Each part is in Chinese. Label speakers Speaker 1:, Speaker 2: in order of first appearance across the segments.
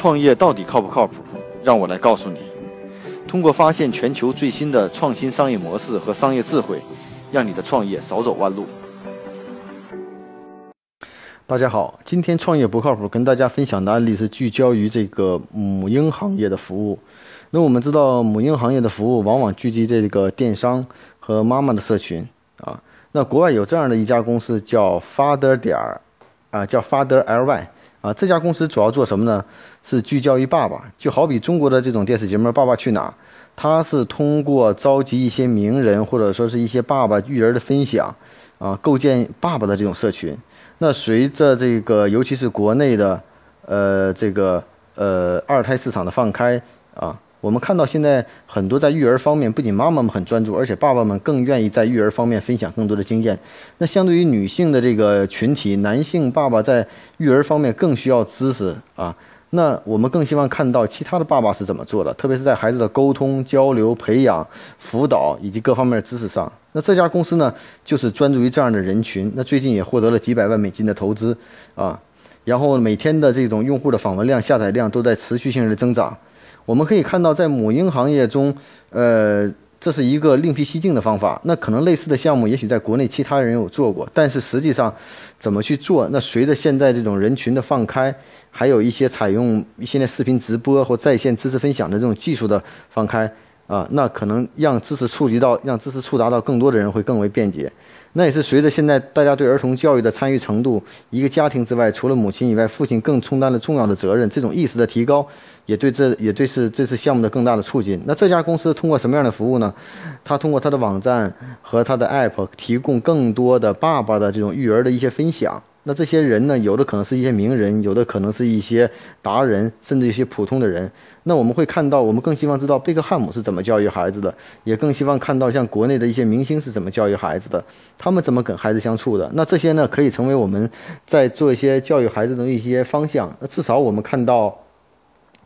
Speaker 1: 创业到底靠不靠谱？让我来告诉你。通过发现全球最新的创新商业模式和商业智慧，让你的创业少走弯路。大家好，今天创业不靠谱，跟大家分享的案例是聚焦于这个母婴行业的服务。那我们知道，母婴行业的服务往往聚集这个电商和妈妈的社群啊。那国外有这样的一家公司叫 Father 点儿啊，叫 Father Ly。啊，这家公司主要做什么呢？是聚焦于爸爸，就好比中国的这种电视节目《爸爸去哪儿》，它是通过召集一些名人或者说是一些爸爸育儿的分享，啊，构建爸爸的这种社群。那随着这个，尤其是国内的，呃，这个呃二胎市场的放开啊。我们看到现在很多在育儿方面，不仅妈妈们很专注，而且爸爸们更愿意在育儿方面分享更多的经验。那相对于女性的这个群体，男性爸爸在育儿方面更需要知识啊。那我们更希望看到其他的爸爸是怎么做的，特别是在孩子的沟通、交流、培养、辅导以及各方面的知识上。那这家公司呢，就是专注于这样的人群。那最近也获得了几百万美金的投资啊，然后每天的这种用户的访问量、下载量都在持续性的增长。我们可以看到，在母婴行业中，呃，这是一个另辟蹊径的方法。那可能类似的项目，也许在国内其他人有做过，但是实际上怎么去做？那随着现在这种人群的放开，还有一些采用现在视频直播或在线知识分享的这种技术的放开啊，那可能让知识触及到，让知识触达到更多的人会更为便捷。那也是随着现在大家对儿童教育的参与程度，一个家庭之外，除了母亲以外，父亲更充当了重要的责任。这种意识的提高，也对这也对是这次项目的更大的促进。那这家公司通过什么样的服务呢？它通过它的网站和它的 App 提供更多的爸爸的这种育儿的一些分享。那这些人呢，有的可能是一些名人，有的可能是一些达人，甚至一些普通的人。那我们会看到，我们更希望知道贝克汉姆是怎么教育孩子的，也更希望看到像国内的一些明星是怎么教育孩子的，他们怎么跟孩子相处的。那这些呢，可以成为我们在做一些教育孩子的一些方向。那至少我们看到，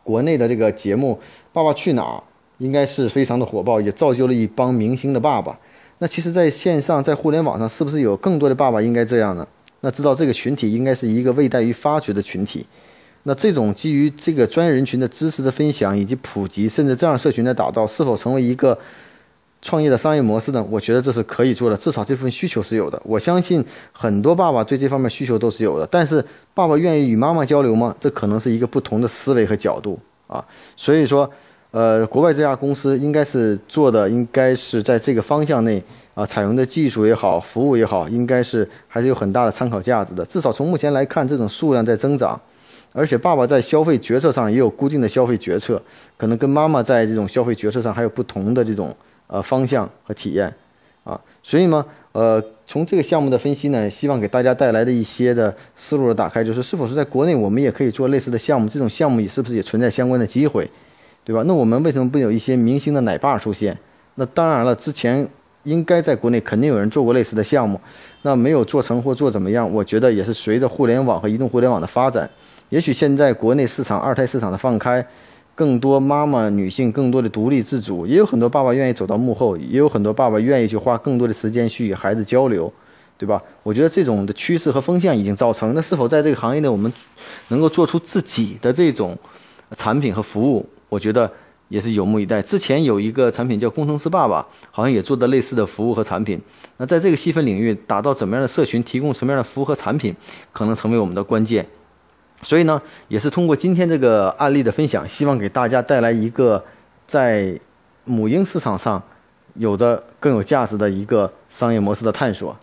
Speaker 1: 国内的这个节目《爸爸去哪儿》应该是非常的火爆，也造就了一帮明星的爸爸。那其实，在线上，在互联网上，是不是有更多的爸爸应该这样呢？那知道这个群体应该是一个未待于发掘的群体，那这种基于这个专业人群的知识的分享以及普及，甚至这样社群的打造，是否成为一个创业的商业模式呢？我觉得这是可以做的，至少这份需求是有的。我相信很多爸爸对这方面需求都是有的，但是爸爸愿意与妈妈交流吗？这可能是一个不同的思维和角度啊。所以说，呃，国外这家公司应该是做的，应该是在这个方向内。啊，采用的技术也好，服务也好，应该是还是有很大的参考价值的。至少从目前来看，这种数量在增长，而且爸爸在消费决策上也有固定的消费决策，可能跟妈妈在这种消费决策上还有不同的这种呃方向和体验啊。所以呢，呃，从这个项目的分析呢，希望给大家带来的一些的思路的打开，就是是否是在国内我们也可以做类似的项目？这种项目也是不是也存在相关的机会，对吧？那我们为什么不有一些明星的奶爸出现？那当然了，之前。应该在国内肯定有人做过类似的项目，那没有做成或做怎么样？我觉得也是随着互联网和移动互联网的发展，也许现在国内市场二胎市场的放开，更多妈妈女性更多的独立自主，也有很多爸爸愿意走到幕后，也有很多爸爸愿意去花更多的时间去与孩子交流，对吧？我觉得这种的趋势和风向已经造成。那是否在这个行业内我们能够做出自己的这种产品和服务？我觉得。也是有目以待。之前有一个产品叫“工程师爸爸”，好像也做的类似的服务和产品。那在这个细分领域，打造怎么样的社群，提供什么样的服务和产品，可能成为我们的关键。所以呢，也是通过今天这个案例的分享，希望给大家带来一个在母婴市场上有的更有价值的一个商业模式的探索。